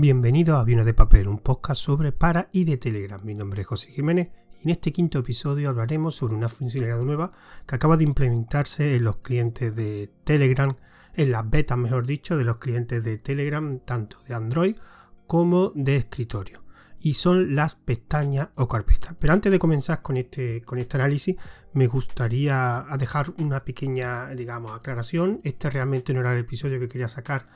Bienvenido a Aviones de Papel, un podcast sobre para y de Telegram. Mi nombre es José Jiménez y en este quinto episodio hablaremos sobre una funcionalidad nueva que acaba de implementarse en los clientes de Telegram, en las betas mejor dicho, de los clientes de Telegram, tanto de Android como de escritorio. Y son las pestañas o carpetas. Pero antes de comenzar con este, con este análisis, me gustaría dejar una pequeña, digamos, aclaración. Este realmente no era el episodio que quería sacar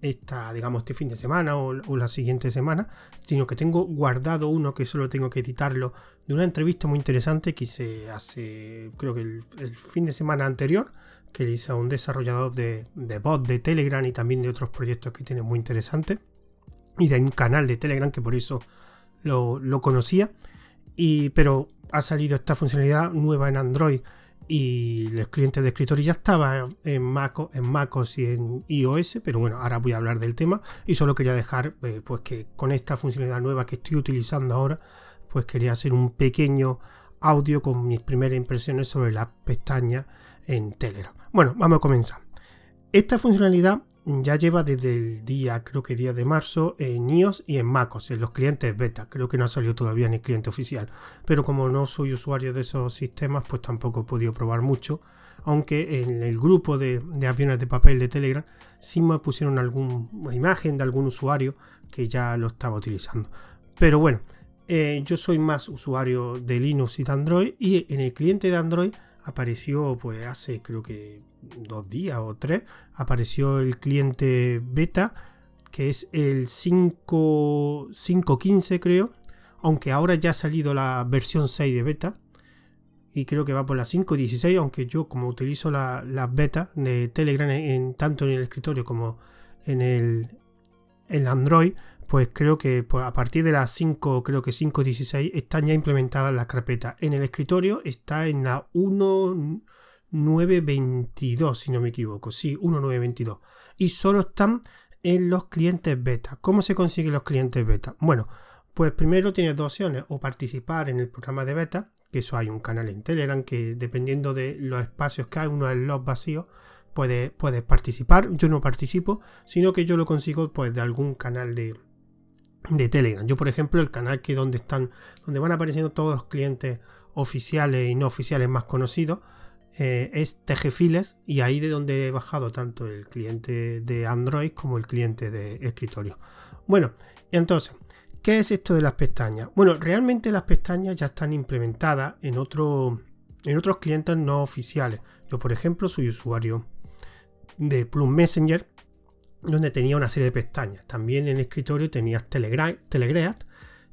esta, digamos, este fin de semana o, la siguiente semana, sino que tengo guardado uno que solo tengo que editarlo de una entrevista muy interesante que hice hace, creo que el, fin de semana anterior, que le hice a un desarrollador de, de bot de Telegram y también de otros proyectos que tiene muy interesantes, y de un canal de Telegram que por eso lo, lo conocía, y, pero ha salido esta funcionalidad nueva en Android y los clientes de escritorio ya estaban en, Mac, en MacOS y en iOS, pero bueno, ahora voy a hablar del tema y solo quería dejar eh, pues que con esta funcionalidad nueva que estoy utilizando ahora, pues quería hacer un pequeño audio con mis primeras impresiones sobre las pestañas en Telegram. Bueno, vamos a comenzar. Esta funcionalidad ya lleva desde el día, creo que día de marzo, en iOS y en MacOS, en los clientes beta. Creo que no ha salido todavía el cliente oficial. Pero como no soy usuario de esos sistemas, pues tampoco he podido probar mucho. Aunque en el grupo de, aviones de papel de Telegram sí me pusieron alguna imagen de algún usuario que ya lo estaba utilizando. Pero bueno, eh, yo soy más usuario de Linux y de Android. Y en el cliente de Android apareció pues hace creo que dos días o tres, apareció el cliente beta, que es el 5.15 creo, aunque ahora ya ha salido la versión 6 de beta, y creo que va por la 5.16, aunque yo como utilizo las la betas de Telegram en, tanto en el escritorio como en el en Android, pues creo que pues, a partir de las 5, creo que 5.16 están ya implementadas las carpetas. En el escritorio está en la 1 922, si no me equivoco. Sí, 1922. Y solo están en los clientes beta. ¿Cómo se consiguen los clientes beta? Bueno, pues primero tienes dos opciones. O participar en el programa de beta, que eso hay un canal en Telegram que dependiendo de los espacios que hay, uno es los vacíos, puedes, puedes participar. Yo no participo, sino que yo lo consigo pues de algún canal de, de Telegram. Yo, por ejemplo, el canal que donde están, donde van apareciendo todos los clientes oficiales y no oficiales más conocidos, eh, es TGFiles y ahí de donde he bajado tanto el cliente de Android como el cliente de escritorio. Bueno, entonces, ¿qué es esto de las pestañas? Bueno, realmente las pestañas ya están implementadas en, en otros clientes no oficiales. Yo, por ejemplo, soy usuario de Plum Messenger, donde tenía una serie de pestañas. También en escritorio tenías Telegram, Telegreat,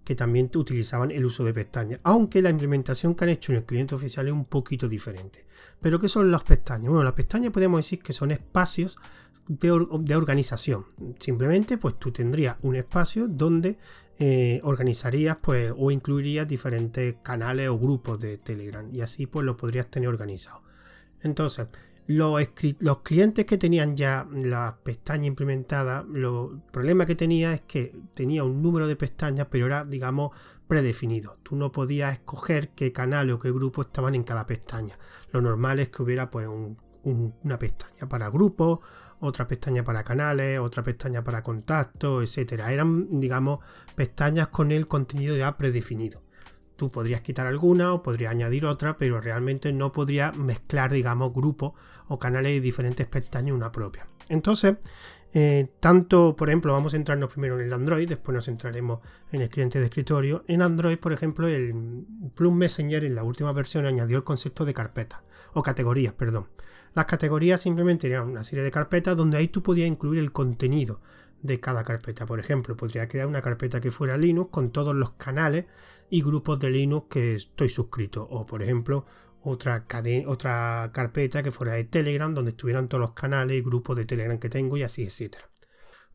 que también utilizaban el uso de pestañas, aunque la implementación que han hecho en el cliente oficial es un poquito diferente. Pero ¿qué son las pestañas? Bueno, las pestañas podemos decir que son espacios de, organización. Simplemente, pues tú tendrías un espacio donde eh, organizarías pues, o incluirías diferentes canales o grupos de Telegram y así pues lo podrías tener organizado. Entonces, los, clientes que tenían ya las pestañas implementadas, el problema que tenía es que tenía un número de pestañas, pero era, digamos, predefinido. Tú no podías escoger qué canal o qué grupo estaban en cada pestaña. Lo normal es que hubiera pues una pestaña para grupos, otra pestaña para canales, otra pestaña para contactos, etcétera. Eran, digamos, pestañas con el contenido ya predefinido. Tú podrías quitar alguna o podrías añadir otra, pero realmente no podrías mezclar, digamos, grupos o canales de diferentes pestañas una propia. Entonces, eh, tanto, por ejemplo, vamos a centrarnos primero en el Android, después nos centraremos en el cliente de escritorio. En Android, por ejemplo, el Plum Messenger en la última versión añadió el concepto de carpetas, o categorías, perdón. Las categorías simplemente eran una serie de carpetas donde ahí tú podías incluir el contenido de cada carpeta. Por ejemplo, podría crear una carpeta que fuera Linux con todos los canales y grupos de Linux que estoy suscrito. O por ejemplo, otra, otra carpeta que fuera de Telegram donde estuvieran todos los canales y grupos de Telegram que tengo y así, etcétera.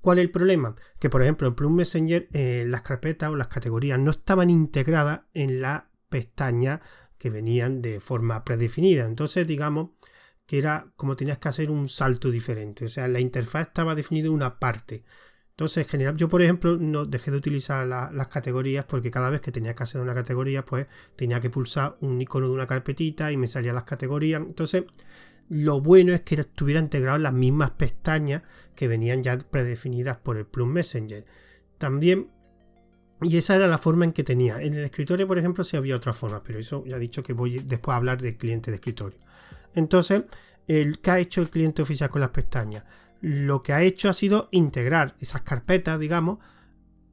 ¿Cuál es el problema? Que por ejemplo en Plum Messenger eh, las carpetas o las categorías no estaban integradas en la pestaña que venían de forma predefinida. Entonces digamos que era como tenías que hacer un salto diferente. O sea, la interfaz estaba definida en una parte. Entonces, en general, yo por ejemplo no dejé de utilizar las categorías porque cada vez que tenía que hacer una categoría, pues tenía que pulsar un icono de una carpetita y me salían las categorías. Entonces, lo bueno es que estuviera integrado las mismas pestañas que venían ya predefinidas por el Plum Messenger. también y esa era la forma en que tenía. En el escritorio, por ejemplo, sí había otra forma, pero eso ya he dicho que voy después a hablar del cliente de escritorio. Entonces, el, ¿qué ha hecho el cliente oficial con las pestañas? Lo que ha hecho ha sido integrar esas carpetas, digamos,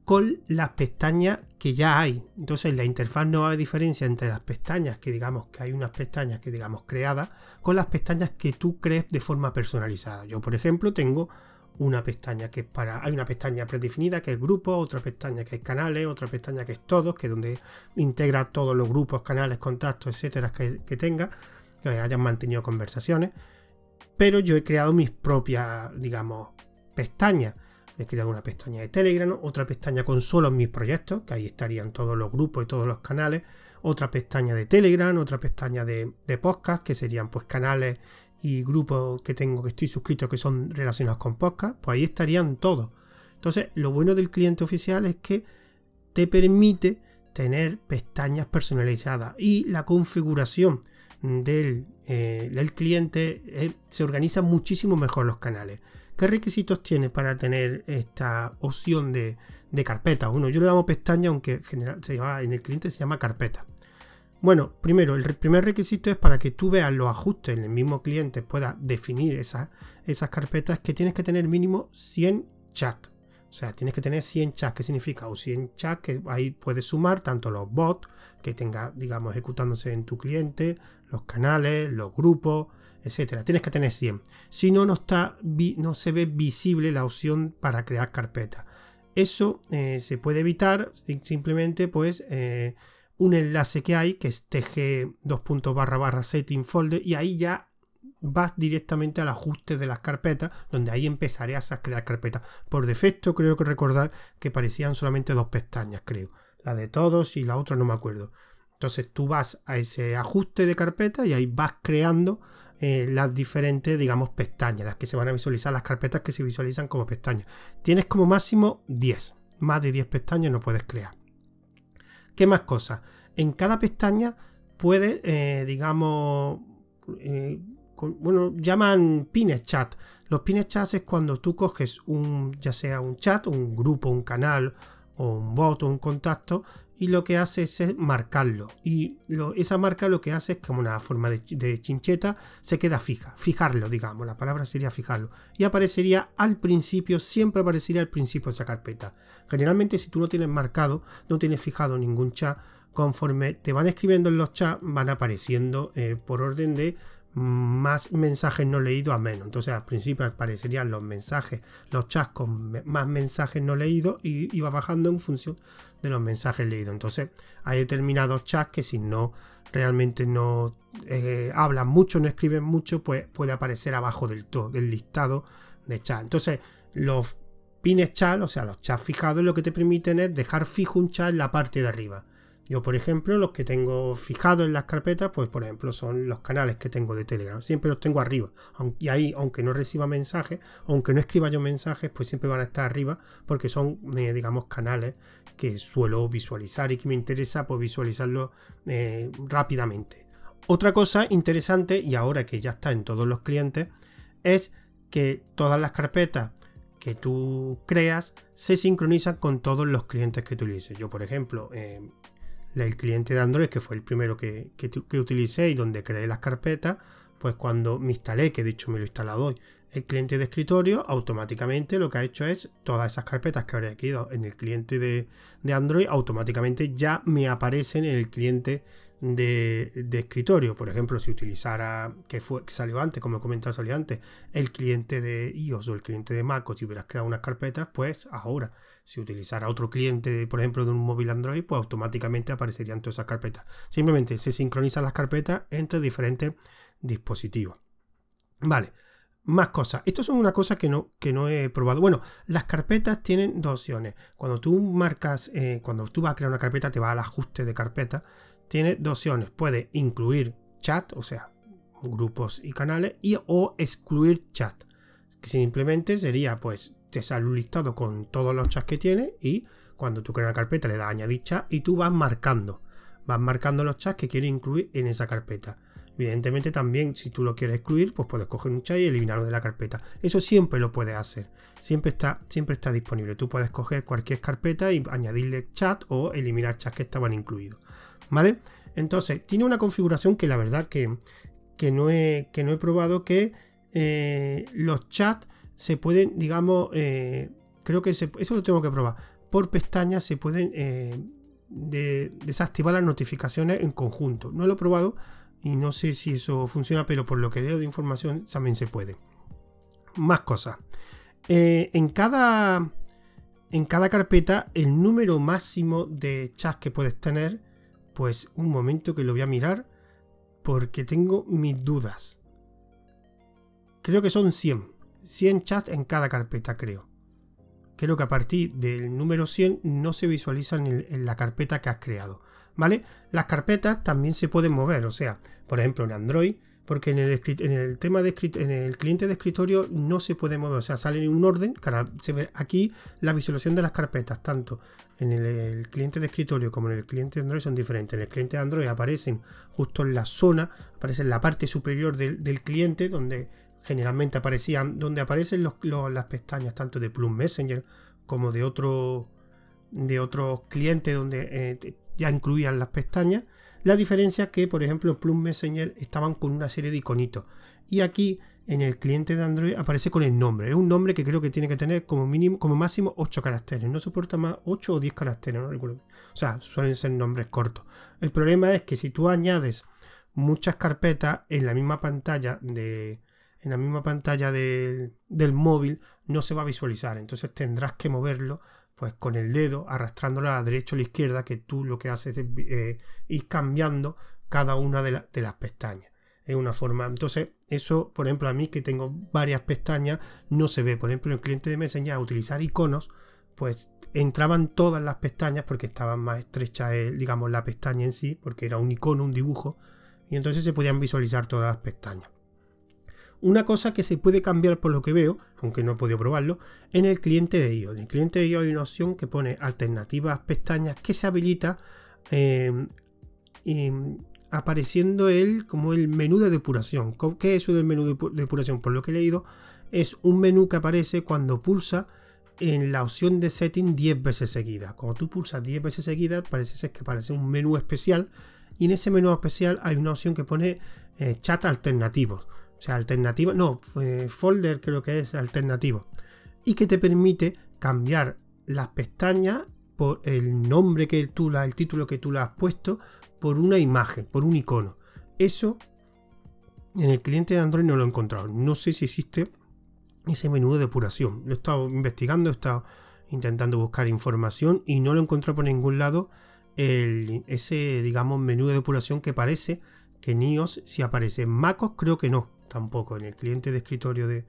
con las pestañas que ya hay. Entonces, la interfaz no hay diferencia entre las pestañas que digamos que hay unas pestañas que digamos creadas con las pestañas que tú crees de forma personalizada. Yo, por ejemplo, tengo una pestaña que es para. Hay una pestaña predefinida que es grupo, otra pestaña que es canales, otra pestaña que es todos, que es donde integra todos los grupos, canales, contactos, etcétera, que, tenga, hayan mantenido conversaciones. Pero yo he creado mis propias, digamos, pestañas. He creado una pestaña de Telegram, otra pestaña con solo mis proyectos, que ahí estarían todos los grupos y todos los canales, otra pestaña de Telegram, otra pestaña de, de podcast, que serían pues canales y grupos que tengo que estoy suscrito que son relacionados con podcast, pues ahí estarían todos. Entonces, lo bueno del cliente oficial es que te permite tener pestañas personalizadas y la configuración del, eh, del cliente eh, se organiza muchísimo mejor los canales. ¿Qué requisitos tiene para tener esta opción de, de carpeta? Uno, yo le llamo pestaña, aunque en, general, se llama, en el cliente se llama carpeta. Bueno, primero, el primer requisito es para que tú veas los ajustes en el mismo cliente, puedas definir esas, esas carpetas, que tienes que tener mínimo 100 chats. O sea, tienes que tener 100 chats. ¿Qué significa? O 100 chats que ahí puedes sumar tanto los bots que tenga, digamos, ejecutándose en tu cliente, los canales, los grupos, etcétera. Tienes que tener 100. Si no, no, está, no se ve visible la opción para crear carpetas. Eso eh, se puede evitar simplemente, pues. Eh, un enlace que hay que es tg 2. barra barra setting folder y ahí ya vas directamente al ajuste de las carpetas donde ahí empezarías a crear carpetas por defecto creo que recordar que parecían solamente dos pestañas creo la de todos y la otra no me acuerdo entonces tú vas a ese ajuste de carpeta y ahí vas creando eh, las diferentes, digamos, pestañas, las que se van a visualizar, las carpetas que se visualizan como pestañas. Tienes como máximo 10. Más de 10 pestañas no puedes crear. ¿Qué más cosas? En cada pestaña puede, eh, digamos, eh, bueno, llaman pines chat. Los pines chat es cuando tú coges un, ya sea un chat, un grupo, un canal, o un bot o un contacto, y lo que hace es marcarlo. Y esa marca lo que hace es como una forma de, chincheta, se queda fija, fijarlo, digamos, la palabra sería fijarlo. Y aparecería al principio, siempre aparecería al principio esa carpeta. Generalmente si tú no tienes marcado, no tienes fijado ningún chat, conforme te van escribiendo en los chats, van apareciendo eh, por orden de más mensajes no leídos a menos. Entonces al principio aparecerían los mensajes, los chats con más mensajes no leídos y iba bajando en función de los mensajes leídos. Entonces hay determinados chats que si no realmente no eh, hablan mucho, no escriben mucho, pues puede aparecer abajo del todo, del listado de chat. Entonces los pines chat, o sea, los chats fijados, lo que te permiten es dejar fijo un chat en la parte de arriba. Yo, por ejemplo, los que tengo fijados en las carpetas, pues por ejemplo, son los canales que tengo de Telegram. Siempre los tengo arriba. Y ahí, aunque no reciba mensajes, aunque no escriba yo mensajes, pues siempre van a estar arriba porque son, eh, digamos, canales que suelo visualizar y que me interesa pues visualizarlo eh, rápidamente. Otra cosa interesante, y ahora que ya está en todos los clientes, es que todas las carpetas que tú creas se sincronizan con todos los clientes que utilices. Yo, por ejemplo, eh, el cliente de Android, que fue el primero que, que, utilicé y donde creé las carpetas, pues cuando me instalé, que de hecho me lo he instalado hoy, el cliente de escritorio, automáticamente lo que ha hecho es todas esas carpetas que habría quedado en el cliente de, Android, automáticamente ya me aparecen en el cliente de, escritorio. Por ejemplo, si utilizara, que, fue, que salió antes, como he comentado, salió antes, el cliente de iOS o el cliente de Mac, o si hubieras creado unas carpetas, pues ahora si utilizara otro cliente, por ejemplo, de un móvil Android, pues automáticamente aparecerían todas esas carpetas. Simplemente se sincronizan las carpetas entre diferentes dispositivos. Vale, más cosas. Esto es una cosa que no, que no he probado. Bueno, las carpetas tienen dos opciones. Cuando tú marcas, eh, cuando tú vas a crear una carpeta, te va al ajuste de carpeta. Tiene dos opciones. Puede incluir chat, o sea, grupos y canales, y o excluir chat. Que simplemente sería, pues, te sale un listado con todos los chats que tiene y cuando tú creas una carpeta le das añadir chat y tú vas marcando. Vas marcando los chats que quieres incluir en esa carpeta. Evidentemente también si tú lo quieres excluir, pues puedes coger un chat y eliminarlo de la carpeta. Eso siempre lo puedes hacer. Siempre está, siempre está disponible. Tú puedes coger cualquier carpeta y añadirle chat o eliminar chats que estaban incluidos. ¿Vale? Entonces, tiene una configuración que la verdad que, no, he, que no he probado, que eh, los chats se pueden, digamos, eh, creo que eso lo tengo que probar. Por pestañas se pueden eh, desactivar las notificaciones en conjunto. No lo he probado y no sé si eso funciona, pero por lo que veo de información también se puede. Más cosas. en cada en cada carpeta el número máximo de chats que puedes tener pues un momento que lo voy a mirar porque tengo mis dudas. Creo que son 100. 100 chats en cada carpeta, creo. Creo que a partir del número 100 no se visualizan en, la carpeta que has creado. ¿Vale? Las carpetas también se pueden mover. O sea, por ejemplo, en Android porque en el, tema de en el cliente de escritorio no se puede mover, o sea, sale en un orden, se ve aquí la visualización de las carpetas, tanto en el, cliente de escritorio como en el cliente de Android son diferentes. En el cliente de Android aparecen justo en la zona, aparece en la parte superior del, cliente, donde generalmente aparecían, donde aparecen las pestañas tanto de Plum Messenger como de otro de otros clientes donde eh, ya incluían las pestañas la diferencia es que, por ejemplo, en Plum Messenger estaban con una serie de iconitos. Y aquí en el cliente de Android aparece con el nombre. Es un nombre que creo que tiene que tener como mínimo, como máximo 8 caracteres. No soporta más 8 o 10 caracteres, no recuerdo. O sea, suelen ser nombres cortos. El problema es que si tú añades muchas carpetas en la misma pantalla de. En la misma pantalla del móvil no se va a visualizar. Entonces tendrás que moverlo pues con el dedo arrastrándolo a la derecha o a la izquierda, que tú lo que haces es eh, ir cambiando cada una de, las pestañas. Es una forma. Entonces, eso, por ejemplo, a mí que tengo varias pestañas, no se ve. Por ejemplo, el cliente de Messenger, a utilizar iconos, pues entraban todas las pestañas porque estaban más estrechas, eh, digamos, la pestaña en sí, porque era un icono, un dibujo, y entonces se podían visualizar todas las pestañas. Una cosa que se puede cambiar por lo que veo, aunque no he podido probarlo, en el cliente de IO. En el cliente de IO hay una opción que pone alternativas pestañas que se habilita em, em, apareciendo él como el menú de depuración. ¿Qué es eso del menú de depuración? Por lo que he leído, es un menú que aparece cuando pulsa en la opción de setting 10 veces seguida. Cuando tú pulsas 10 veces seguidas, parece ser que aparece un menú especial y en ese menú especial hay una opción que pone eh, chat alternativos. O sea, alternativa, no, folder creo que es alternativo. Y que te permite cambiar las pestañas por el nombre que tú, el título que tú le has puesto, por una imagen, por un icono. Eso en el cliente de Android no lo he encontrado. No sé si existe ese menú de depuración. Lo he estado investigando, he estado intentando buscar información y no lo he encontrado por ningún lado ese, digamos, menú de depuración que parece que en iOS si aparece. En MacOS creo que no tampoco. En el cliente de escritorio de,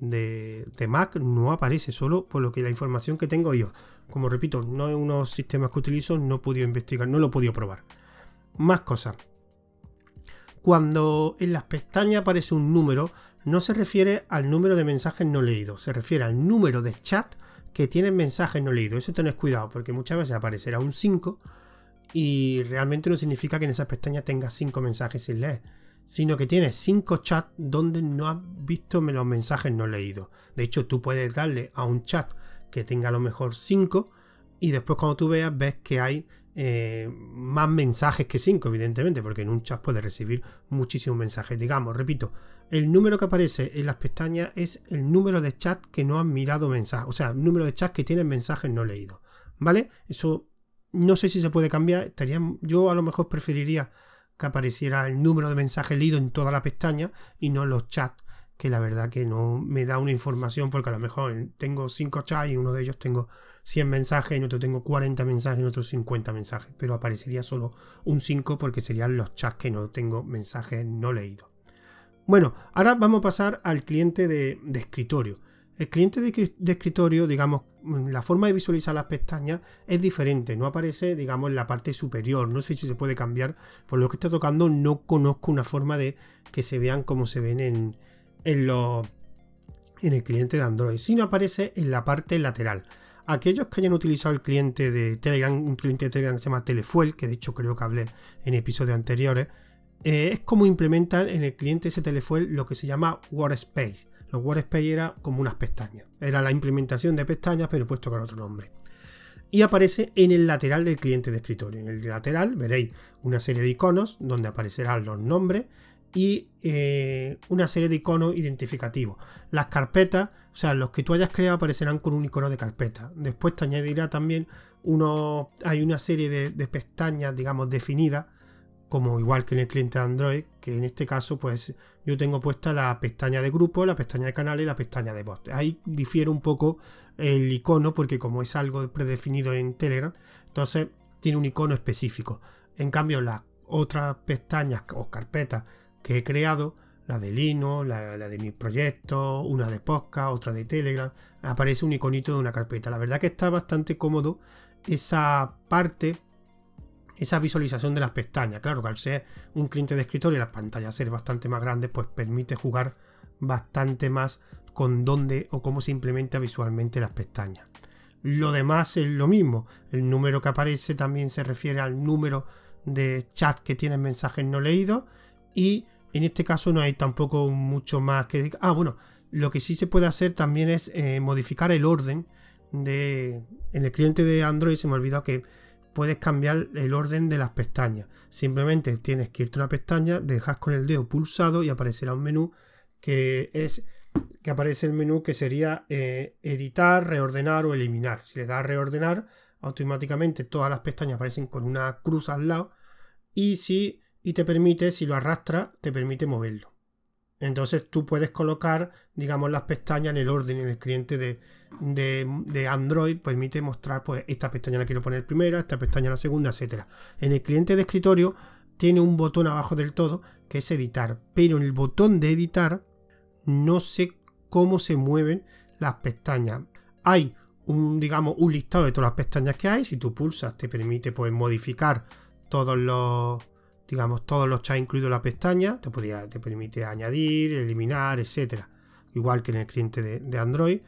de, Mac no aparece, solo por lo que la información que tengo yo. Como repito, no es unos sistemas que utilizo, no he podido investigar, no lo he podido probar. Más cosas. Cuando en las pestañas aparece un número, no se refiere al número de mensajes no leídos, se refiere al número de chat que tienen mensajes no leídos. Eso tenés cuidado, porque muchas veces aparecerá un 5 y realmente no significa que en esas pestañas tengas 5 mensajes sin leer sino que tienes cinco chats donde no has visto los mensajes no leídos. De hecho, tú puedes darle a un chat que tenga a lo mejor 5 y después cuando tú veas ves que hay eh, más mensajes que 5, evidentemente, porque en un chat puedes recibir muchísimos mensajes. Digamos, repito, el número que aparece en las pestañas es el número de chat que no han mirado mensajes, o sea, el número de chats que tienen mensajes no leídos. ¿Vale? Eso no sé si se puede cambiar. Yo a lo mejor preferiría que apareciera el número de mensajes leídos en toda la pestaña y no los chats, que la verdad que no me da una información porque a lo mejor tengo 5 chats y uno de ellos tengo 100 mensajes, en otro tengo 40 mensajes, en otro 50 mensajes, pero aparecería solo un 5 porque serían los chats que no tengo mensajes no leídos. Bueno, ahora vamos a pasar al cliente de escritorio. El cliente de, escritorio, digamos, la forma de visualizar las pestañas es diferente, no aparece, digamos, en la parte superior. No sé si se puede cambiar. Por lo que está tocando, no conozco una forma de que se vean como se ven en, en, en el cliente de Android, sino aparece en la parte lateral. Aquellos que hayan utilizado el cliente de Telegram, un cliente de Telegram que se llama Telefuel, que de hecho creo que hablé en episodios anteriores, eh, es como implementar en el cliente STLFuel lo que se llama Workspace. Los Workspace era como unas pestañas. Era la implementación de pestañas, pero puesto con otro nombre. Y aparece en el lateral del cliente de escritorio. En el lateral veréis una serie de iconos donde aparecerán los nombres y eh, una serie de iconos identificativos. Las carpetas, o sea, los que tú hayas creado aparecerán con un icono de carpeta. Después te añadirá también uno, hay una serie de, de pestañas, digamos, definidas como igual que en el cliente de Android, que en este caso pues yo tengo puesta la pestaña de grupo, la pestaña de canales y la pestaña de bot. Ahí difiere un poco el icono porque como es algo predefinido en Telegram, entonces tiene un icono específico. En cambio las otras pestañas o carpetas que he creado, la de Lino, la, la de mi proyecto, una de podcast, otra de Telegram, aparece un iconito de una carpeta. La verdad que está bastante cómodo esa parte esa visualización de las pestañas. Claro que al ser un cliente de escritorio y las pantallas ser bastante más grandes, pues permite jugar bastante más con dónde o cómo se implementa visualmente las pestañas. Lo demás es lo mismo. El número que aparece también se refiere al número de chat que tienen mensajes no leídos. Y en este caso no hay tampoco mucho más que... Ah, bueno, lo que sí se puede hacer también es eh, modificar el orden de... En el cliente de Android se me ha olvidado que puedes cambiar el orden de las pestañas. Simplemente tienes que irte a una pestaña, dejas con el dedo pulsado y aparecerá un menú que es que aparece el menú que sería eh, editar, reordenar o eliminar. Si le das a reordenar, automáticamente todas las pestañas aparecen con una cruz al lado y si y te permite, si lo arrastra, te permite moverlo. Entonces tú puedes colocar, digamos, las pestañas en el orden en el cliente de, de, Android. Permite mostrar, pues, esta pestaña la quiero poner primera, esta pestaña la segunda, etcétera. En el cliente de escritorio tiene un botón abajo del todo que es editar. Pero en el botón de editar no sé cómo se mueven las pestañas. Hay un, digamos, un listado de todas las pestañas que hay. Si tú pulsas, te permite pues, modificar todos los digamos, todos los chats incluido la pestaña, te, podía, te permite añadir, eliminar, etcétera, igual que en el cliente de, Android.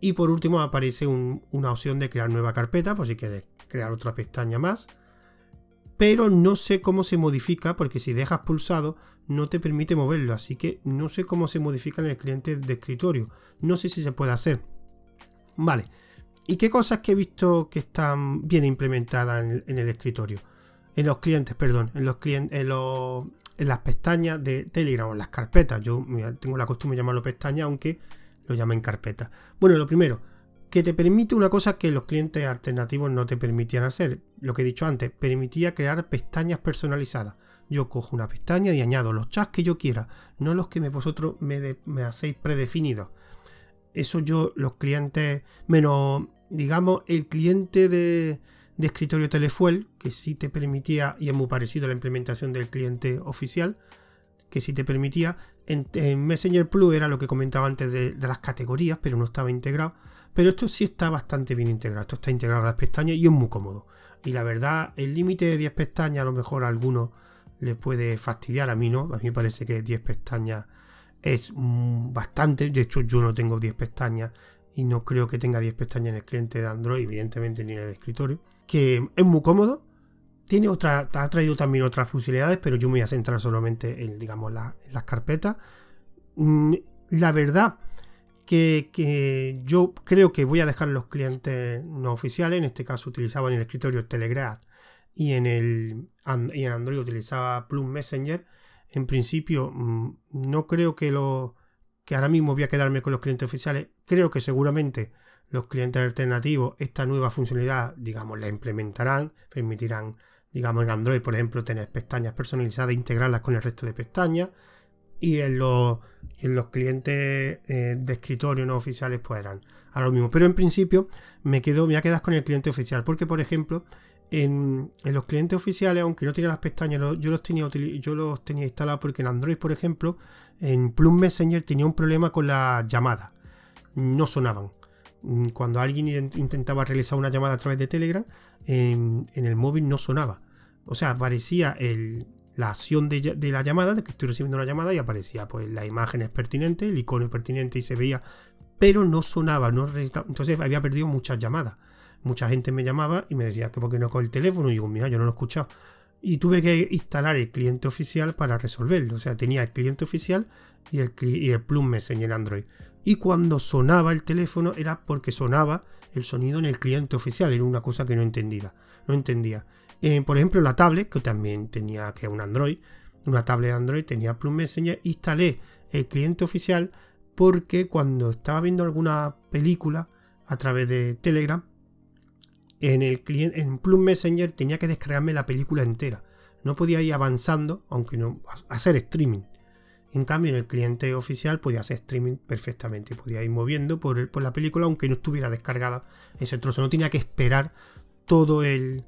Y por último aparece una opción de crear nueva carpeta, por si quieres crear otra pestaña más. Pero no sé cómo se modifica, porque si dejas pulsado no te permite moverlo, así que no sé cómo se modifica en el cliente de escritorio. No sé si se puede hacer. Vale. ¿Y qué cosas que he visto que están bien implementadas en el escritorio? En los clientes, perdón, en los clientes, en, en las pestañas de Telegram en las carpetas. Yo tengo la costumbre de llamarlo pestaña, aunque lo llamen carpeta. Bueno, lo primero, que te permite una cosa que los clientes alternativos no te permitían hacer. Lo que he dicho antes, permitía crear pestañas personalizadas. Yo cojo una pestaña y añado los chats que yo quiera, no los que vosotros me, me hacéis predefinidos. Eso yo, los clientes, menos, digamos, el cliente de, de escritorio Telefuel, que sí te permitía, y es muy parecido a la implementación del cliente oficial, que sí te permitía. En, Messenger Plus era lo que comentaba antes de, las categorías, pero no estaba integrado. Pero esto sí está bastante bien integrado. Esto está integrado a las pestañas y es muy cómodo. Y la verdad, el límite de 10 pestañas a lo mejor a alguno le puede fastidiar, a mí no. A mí me parece que 10 pestañas es bastante. De hecho, yo no tengo 10 pestañas y no creo que tenga 10 pestañas en el cliente de Android, evidentemente ni en el escritorio que es muy cómodo. Tiene otra, ha traído también otras funcionalidades, pero yo me voy a centrar solamente en, digamos, las carpetas. Mm, la verdad que, yo creo que voy a dejar los clientes no oficiales. En este caso utilizaba en el escritorio Telegram y en, el, y en Android utilizaba Plum Messenger. En principio, mm, no creo que lo que ahora mismo voy a quedarme con los clientes oficiales. Creo que seguramente los clientes alternativos esta nueva funcionalidad, digamos, la implementarán, permitirán, digamos, en Android, por ejemplo, tener pestañas personalizadas e integrarlas con el resto de pestañas. Y en los, en los clientes eh, de escritorio no oficiales, pues harán lo mismo. Pero en principio me quedo, me voy a quedar con el cliente oficial. Porque, por ejemplo, en, los clientes oficiales, aunque no tengan las pestañas, yo los tenía yo los tenía instalados porque en Android, por ejemplo, en Plum Messenger tenía un problema con las llamadas. No sonaban. Mm, cuando alguien intentaba realizar una llamada a través de Telegram, en, el móvil no sonaba. O sea, aparecía la acción de, la llamada, de que estoy recibiendo una llamada, y aparecía pues la imagen es pertinente, el icono pertinente y se veía, pero no sonaba, no entonces había perdido muchas llamadas. Mucha gente me llamaba y me decía que porque no coge el teléfono, y digo, mira, yo no lo he escuchado. y tuve que instalar el cliente oficial para resolverlo. O sea, tenía el cliente oficial y el, Plum Messenger Android. Y cuando sonaba el teléfono era porque sonaba el sonido en el cliente oficial. Era una cosa que no entendía. No entendía. Eh, por ejemplo, la tablet, que también tenía que un Android, una tablet Android tenía Plum Messenger, instalé el cliente oficial porque cuando estaba viendo alguna película a través de Telegram, en el cliente, en Plum Messenger tenía que descargarme la película entera. No podía ir avanzando, aunque no hacer streaming. En cambio, en el cliente oficial podía hacer streaming perfectamente. Podía ir moviendo por, la película, aunque no estuviera descargada ese trozo. No tenía que esperar todo el,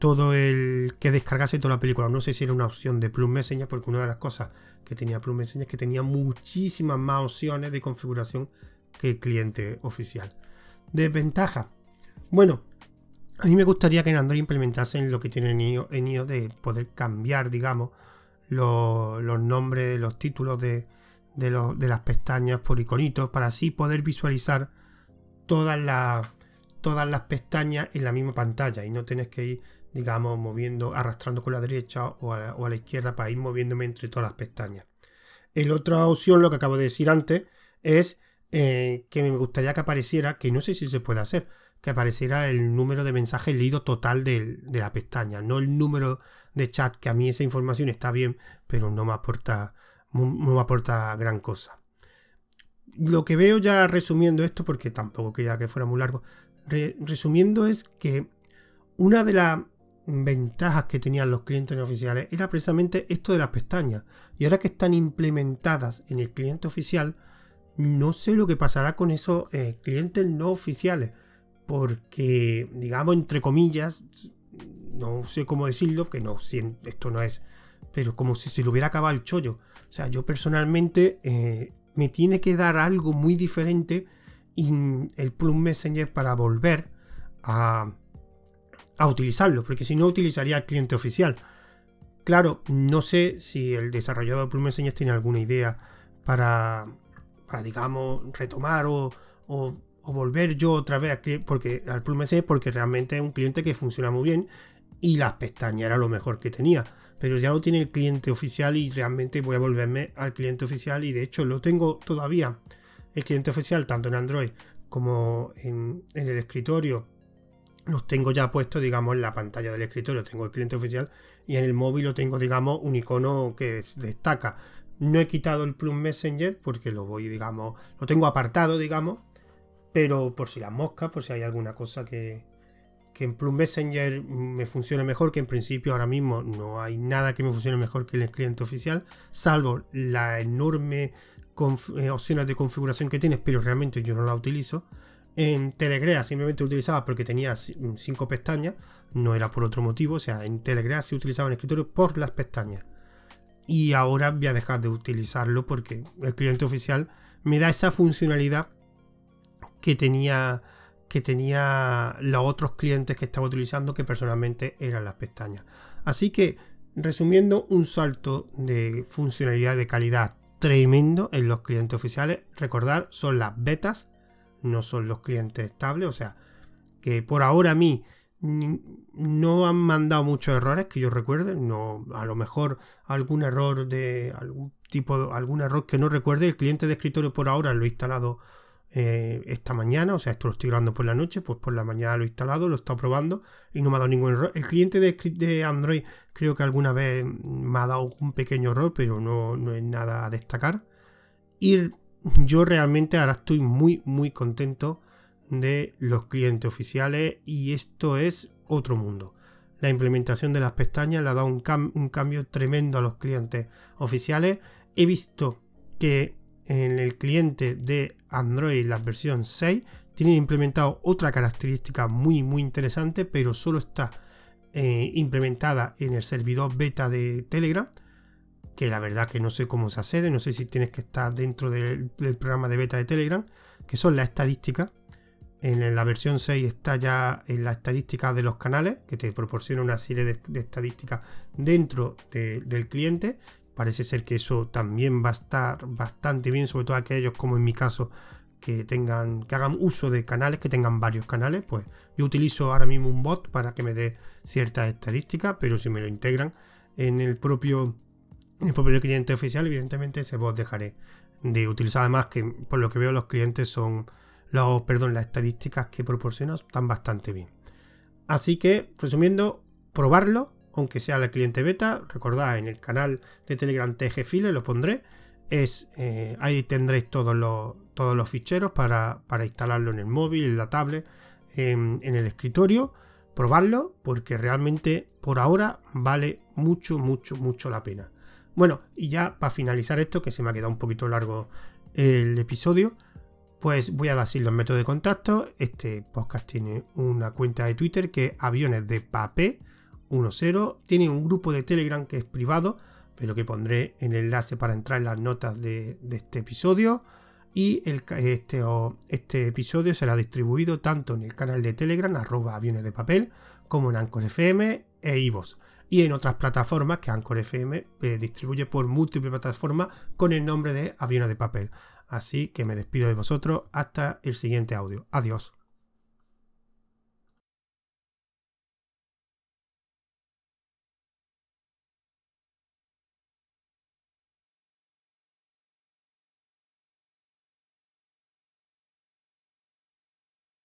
todo el que descargase toda la película. No sé si era una opción de Plum Messenger, porque una de las cosas que tenía Plum Messenger es que tenía muchísimas más opciones de configuración que el cliente oficial. Desventaja. Bueno, a mí me gustaría que en Android implementasen lo que tiene en iOS, de poder cambiar, digamos, los, nombres, los títulos de, las pestañas por iconitos para así poder visualizar todas las, todas las pestañas en la misma pantalla y no tener que ir, digamos, moviendo, arrastrando con la derecha o a la, izquierda para ir moviéndome entre todas las pestañas. El otra opción, lo que acabo de decir antes, es eh, que me gustaría que apareciera, que no sé si se puede hacer, que apareciera el número de mensajes leído total de, la pestaña, no el número de chat, que a mí esa información está bien, pero no me aporta, no me aporta gran cosa. Lo que veo ya resumiendo esto, porque tampoco quería que fuera muy largo, resumiendo es que una de las ventajas que tenían los clientes no oficiales era precisamente esto de las pestañas. Y ahora que están implementadas en el cliente oficial, no sé lo que pasará con esos eh, clientes no oficiales porque, digamos, entre comillas, no sé cómo decirlo, que no, esto no es, pero como si se le hubiera acabado el chollo. O sea, yo personalmente eh, me tiene que dar algo muy diferente en el Plum Messenger para volver a, utilizarlo, porque si no utilizaría el cliente oficial. Claro, no sé si el desarrollador de Plum Messenger tiene alguna idea para, para digamos, retomar o o volver yo otra vez porque, al Plum porque realmente es un cliente que funciona muy bien y las pestañas era lo mejor que tenía. Pero ya lo tiene el cliente oficial y realmente voy a volverme al cliente oficial y de hecho lo tengo todavía el cliente oficial tanto en Android como en, el escritorio. Los tengo ya puestos, digamos, en la pantalla del escritorio. Tengo el cliente oficial y en el móvil lo tengo, digamos, un icono que destaca. No he quitado el Plum Messenger porque lo voy, digamos, lo tengo apartado, digamos, pero por si las moscas, por si hay alguna cosa que, en Plum Messenger me funcione mejor, que en principio ahora mismo no hay nada que me funcione mejor que el cliente oficial, salvo la enorme eh, opciones de configuración que tienes, pero realmente yo no la utilizo. En Telegram simplemente utilizaba porque tenía cinco pestañas, no era por otro motivo, o sea, en Telegram se utilizaba en escritorio por las pestañas. Y ahora voy a dejar de utilizarlo porque el cliente oficial me da esa funcionalidad que tenía, que tenía los otros clientes que estaba utilizando que personalmente eran las pestañas. Así que, resumiendo, un salto de funcionalidad de calidad tremendo en los clientes oficiales. Recordar, son las betas, no son los clientes estables. O sea, que por ahora a mí no han mandado muchos errores que yo recuerde. No, a lo mejor algún error de algún tipo, algún error que no recuerde. El cliente de escritorio por ahora lo he instalado eh, esta mañana, o sea, esto lo estoy grabando por la noche, pues por la mañana lo he instalado, lo he estado probando y no me ha dado ningún error. El cliente de, de Android creo que alguna vez me ha dado un pequeño error, pero no, no es nada a destacar. Y yo realmente ahora estoy muy, muy contento de los clientes oficiales y esto es otro mundo. La implementación de las pestañas le ha dado un, un cambio tremendo a los clientes oficiales. He visto que en el cliente de Android, la versión 6, tienen implementado otra característica muy muy interesante, pero solo está eh, implementada en el servidor beta de Telegram, que la verdad que no sé cómo se accede, no sé si tienes que estar dentro del, programa de beta de Telegram, que son las estadísticas. En la versión 6 está ya en la estadística de los canales, que te proporciona una serie de, estadísticas dentro del cliente Parece ser que eso también va a estar bastante bien, sobre todo aquellos como en mi caso que tengan, que hagan uso de canales, que tengan varios canales, pues yo utilizo ahora mismo un bot para que me dé ciertas estadísticas, pero si me lo integran en el propio, el propio cliente oficial, evidentemente ese bot dejaré de utilizar. Además que por lo que veo los clientes son los, perdón, las estadísticas que proporcionan están bastante bien. Así que, resumiendo, probarlo, aunque sea el cliente beta, recordad en el canal de Telegram TGFile lo pondré. Es, eh, ahí tendréis todos los, todos los ficheros para, instalarlo en el móvil, en la tablet, en, el escritorio, probarlo, porque realmente por ahora vale mucho, mucho, mucho la pena. Bueno, y ya para finalizar esto, que se me ha quedado un poquito largo el episodio, pues voy a dar los métodos de contacto. Este podcast tiene una cuenta de Twitter que es aviones de papel 10. Tiene un grupo de Telegram que es privado, pero que pondré el enlace para entrar en las notas de este episodio y este, este, episodio será distribuido tanto en el canal de Telegram, arroba aviones de papel, como en Anchor FM e iVoox. Y en otras plataformas que Anchor FM eh, distribuye por múltiples plataformas con el nombre de aviones de papel. Así que me despido de vosotros hasta el siguiente audio. Adiós.